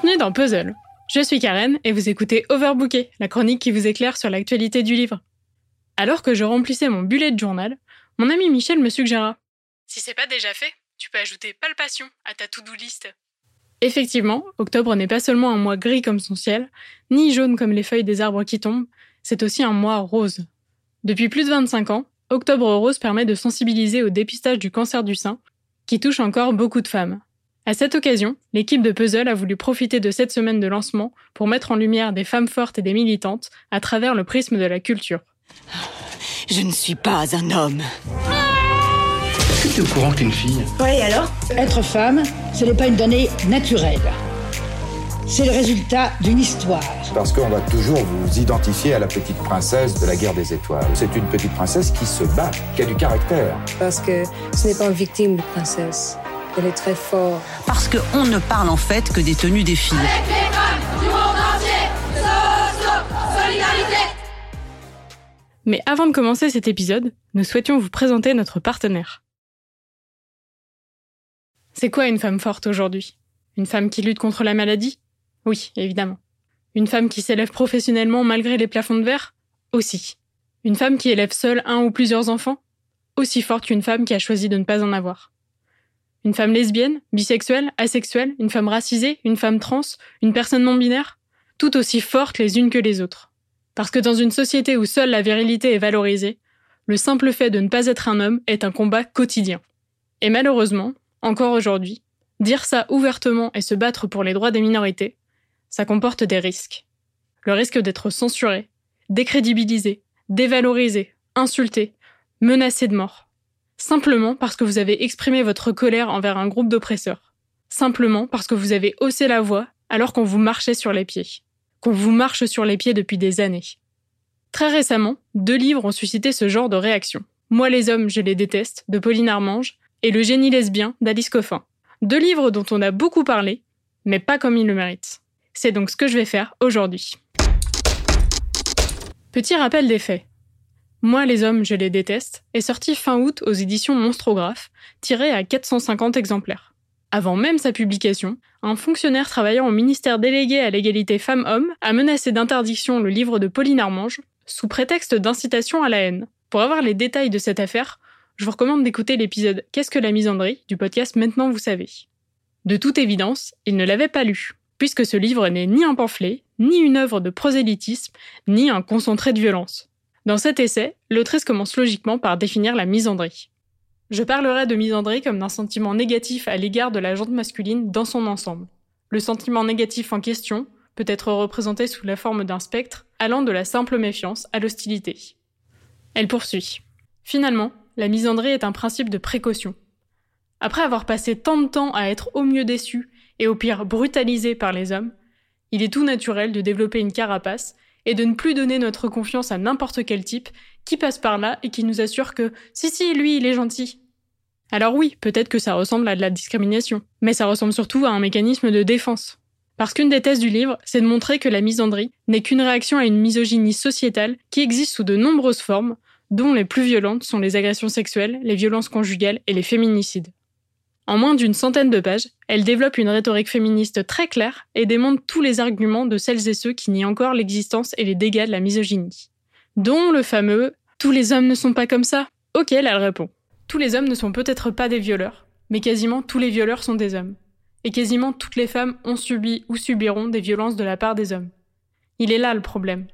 Bienvenue dans Puzzle. Je suis Karen et vous écoutez Overbooké, la chronique qui vous éclaire sur l'actualité du livre. Alors que je remplissais mon bullet de journal, mon ami Michel me suggéra Si c'est pas déjà fait, tu peux ajouter palpation à ta to-do list. Effectivement, octobre n'est pas seulement un mois gris comme son ciel, ni jaune comme les feuilles des arbres qui tombent, c'est aussi un mois rose. Depuis plus de 25 ans, Octobre Rose permet de sensibiliser au dépistage du cancer du sein, qui touche encore beaucoup de femmes. À cette occasion, l'équipe de Puzzle a voulu profiter de cette semaine de lancement pour mettre en lumière des femmes fortes et des militantes à travers le prisme de la culture. Je ne suis pas un homme. Est-ce que tu es au courant que t'es une fille? Oui, alors? Être femme, ce n'est pas une donnée naturelle. C'est le résultat d'une histoire. Parce qu'on va toujours vous identifier à la petite princesse de la guerre des étoiles. C'est une petite princesse qui se bat, qui a du caractère. Parce que ce n'est pas une victime de princesse. Elle est très forte. Parce qu'on ne parle en fait que des tenues des filles. Mais avant de commencer cet épisode, nous souhaitions vous présenter notre partenaire. C'est quoi une femme forte aujourd'hui? Une femme qui lutte contre la maladie? Oui, évidemment. Une femme qui s'élève professionnellement malgré les plafonds de verre? Aussi. Une femme qui élève seule un ou plusieurs enfants? Aussi forte qu'une femme qui a choisi de ne pas en avoir. Une femme lesbienne, bisexuelle, asexuelle, une femme racisée, une femme trans, une personne non binaire Tout aussi fortes les unes que les autres. Parce que dans une société où seule la virilité est valorisée, le simple fait de ne pas être un homme est un combat quotidien. Et malheureusement, encore aujourd'hui, dire ça ouvertement et se battre pour les droits des minorités, ça comporte des risques. Le risque d'être censuré, décrédibilisé, dévalorisé, insulté, menacé de mort. Simplement parce que vous avez exprimé votre colère envers un groupe d'oppresseurs. Simplement parce que vous avez haussé la voix alors qu'on vous marchait sur les pieds qu'on vous marche sur les pieds depuis des années. Très récemment, deux livres ont suscité ce genre de réaction. Moi les hommes, je les déteste, de Pauline Armange, et Le génie lesbien d'Alice Coffin. Deux livres dont on a beaucoup parlé, mais pas comme ils le méritent. C'est donc ce que je vais faire aujourd'hui. Petit rappel des faits. Moi les hommes, je les déteste est sorti fin août aux éditions Monstrographe, tiré à 450 exemplaires. Avant même sa publication, un fonctionnaire travaillant au ministère délégué à l'égalité femmes-hommes a menacé d'interdiction le livre de Pauline Armange sous prétexte d'incitation à la haine. Pour avoir les détails de cette affaire, je vous recommande d'écouter l'épisode Qu'est-ce que la misandrie du podcast Maintenant vous savez. De toute évidence, il ne l'avait pas lu, puisque ce livre n'est ni un pamphlet, ni une œuvre de prosélytisme, ni un concentré de violence. Dans cet essai, l'autrice commence logiquement par définir la misandrie. Je parlerai de misandrie comme d'un sentiment négatif à l'égard de la jante masculine dans son ensemble. Le sentiment négatif en question peut être représenté sous la forme d'un spectre allant de la simple méfiance à l'hostilité. Elle poursuit. Finalement, la misandrie est un principe de précaution. Après avoir passé tant de temps à être au mieux déçu et au pire brutalisé par les hommes, il est tout naturel de développer une carapace et de ne plus donner notre confiance à n'importe quel type qui passe par là et qui nous assure que si si lui il est gentil. Alors oui, peut-être que ça ressemble à de la discrimination, mais ça ressemble surtout à un mécanisme de défense. Parce qu'une des thèses du livre, c'est de montrer que la misandrie n'est qu'une réaction à une misogynie sociétale qui existe sous de nombreuses formes, dont les plus violentes sont les agressions sexuelles, les violences conjugales et les féminicides. En moins d'une centaine de pages, elle développe une rhétorique féministe très claire et démontre tous les arguments de celles et ceux qui nient encore l'existence et les dégâts de la misogynie. Dont le fameux Tous les hommes ne sont pas comme ça auquel elle répond. Tous les hommes ne sont peut-être pas des violeurs, mais quasiment tous les violeurs sont des hommes. Et quasiment toutes les femmes ont subi ou subiront des violences de la part des hommes. Il est là le problème.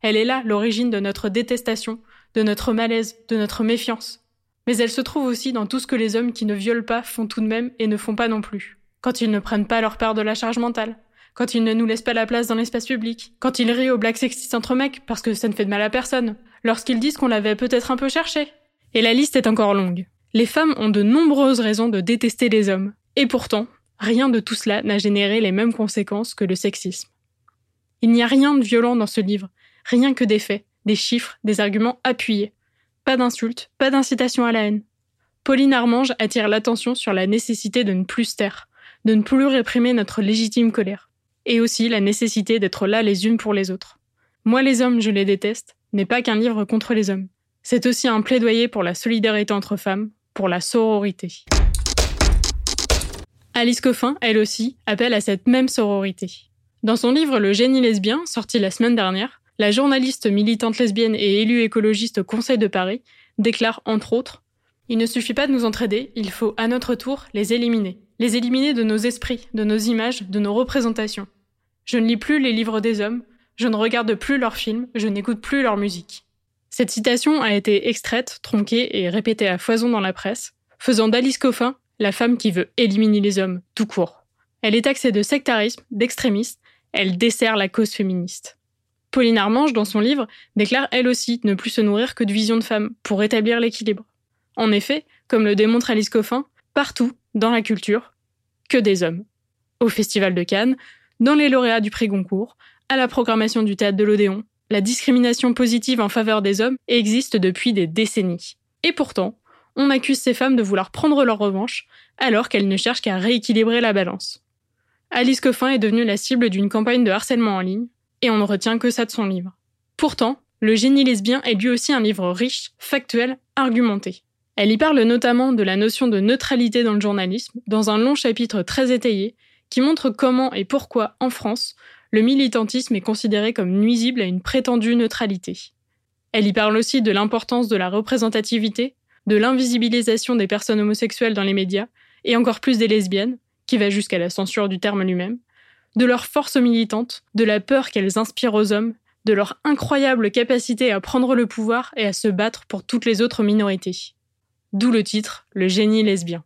Elle est là l'origine de notre détestation, de notre malaise, de notre méfiance, mais elle se trouve aussi dans tout ce que les hommes qui ne violent pas font tout de même et ne font pas non plus. Quand ils ne prennent pas leur part de la charge mentale, quand ils ne nous laissent pas la place dans l'espace public, quand ils rient au black sexiste entre mecs parce que ça ne fait de mal à personne, lorsqu'ils disent qu'on l'avait peut-être un peu cherché. Et la liste est encore longue. Les femmes ont de nombreuses raisons de détester les hommes. Et pourtant, rien de tout cela n'a généré les mêmes conséquences que le sexisme. Il n'y a rien de violent dans ce livre, rien que des faits, des chiffres, des arguments appuyés. Pas d'insultes, pas d'incitation à la haine. Pauline Armange attire l'attention sur la nécessité de ne plus se taire, de ne plus réprimer notre légitime colère, et aussi la nécessité d'être là les unes pour les autres. Moi les hommes, je les déteste, n'est pas qu'un livre contre les hommes. C'est aussi un plaidoyer pour la solidarité entre femmes, pour la sororité. Alice Coffin, elle aussi, appelle à cette même sororité. Dans son livre Le génie lesbien, sorti la semaine dernière, la journaliste militante lesbienne et élue écologiste au Conseil de Paris déclare entre autres Il ne suffit pas de nous entraider, il faut à notre tour les éliminer. Les éliminer de nos esprits, de nos images, de nos représentations. Je ne lis plus les livres des hommes, je ne regarde plus leurs films, je n'écoute plus leur musique. Cette citation a été extraite, tronquée et répétée à foison dans la presse, faisant d'Alice Coffin la femme qui veut éliminer les hommes, tout court. Elle est taxée de sectarisme, d'extrémisme, elle dessert la cause féministe. Pauline Armange, dans son livre, déclare elle aussi ne plus se nourrir que de visions de femmes pour rétablir l'équilibre. En effet, comme le démontre Alice Coffin, partout, dans la culture, que des hommes. Au Festival de Cannes, dans les lauréats du prix Goncourt, à la programmation du théâtre de l'Odéon, la discrimination positive en faveur des hommes existe depuis des décennies. Et pourtant, on accuse ces femmes de vouloir prendre leur revanche, alors qu'elles ne cherchent qu'à rééquilibrer la balance. Alice Coffin est devenue la cible d'une campagne de harcèlement en ligne, et on ne retient que ça de son livre. Pourtant, Le génie lesbien est lui aussi un livre riche, factuel, argumenté. Elle y parle notamment de la notion de neutralité dans le journalisme, dans un long chapitre très étayé, qui montre comment et pourquoi, en France, le militantisme est considéré comme nuisible à une prétendue neutralité. Elle y parle aussi de l'importance de la représentativité, de l'invisibilisation des personnes homosexuelles dans les médias, et encore plus des lesbiennes, qui va jusqu'à la censure du terme lui-même, de leur force militante, de la peur qu'elles inspirent aux hommes, de leur incroyable capacité à prendre le pouvoir et à se battre pour toutes les autres minorités. D'où le titre Le génie lesbien.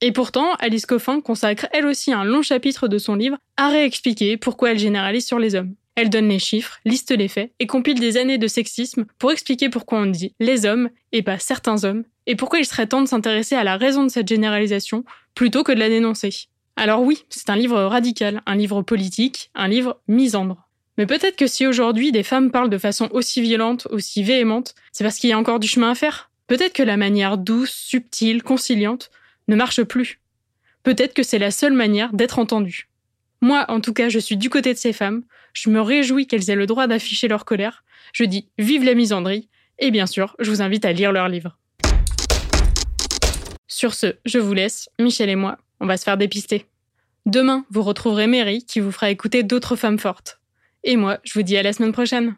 Et pourtant, Alice Coffin consacre elle aussi un long chapitre de son livre à réexpliquer pourquoi elle généralise sur les hommes. Elle donne les chiffres, liste les faits et compile des années de sexisme pour expliquer pourquoi on dit les hommes et pas certains hommes et pourquoi il serait temps de s'intéresser à la raison de cette généralisation plutôt que de la dénoncer. Alors oui, c'est un livre radical, un livre politique, un livre misandre. Mais peut-être que si aujourd'hui des femmes parlent de façon aussi violente, aussi véhémente, c'est parce qu'il y a encore du chemin à faire. Peut-être que la manière douce, subtile, conciliante ne marche plus. Peut-être que c'est la seule manière d'être entendue. Moi, en tout cas, je suis du côté de ces femmes, je me réjouis qu'elles aient le droit d'afficher leur colère, je dis vive la misandrie, et bien sûr, je vous invite à lire leur livre. Sur ce, je vous laisse, Michel et moi, on va se faire dépister. Demain, vous retrouverez Mary qui vous fera écouter d'autres femmes fortes. Et moi, je vous dis à la semaine prochaine.